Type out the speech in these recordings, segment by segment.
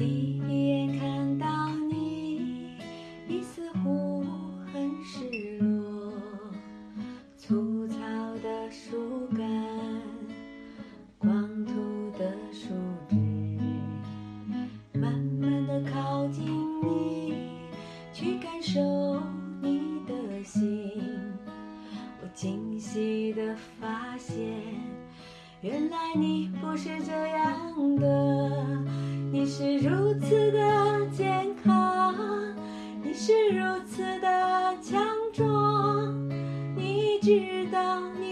第一眼看到你你似乎很失落粗糙的树干光秃的树枝慢慢的靠近你去感受你的心我惊喜的发现原来你不是这样的。是如此的健康，你是如此的强壮，你知道你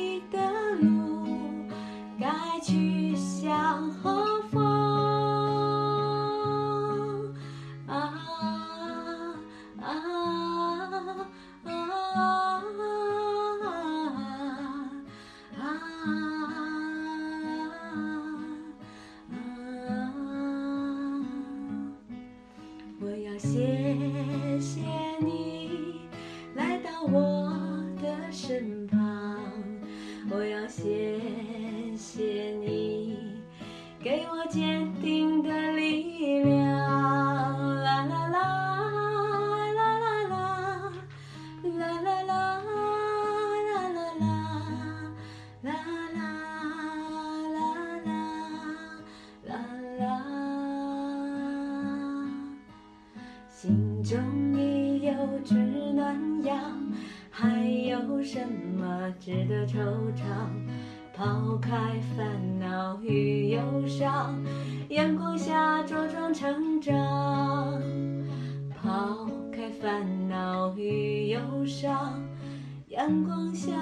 谢谢你来到我的身旁，我要谢谢你给我坚定的力量。啦啦啦啦啦啦，啦啦啦中医有治暖阳还有什么值得惆怅？抛开烦恼与忧伤阳光下茁壮成长抛开烦恼与忧伤阳光下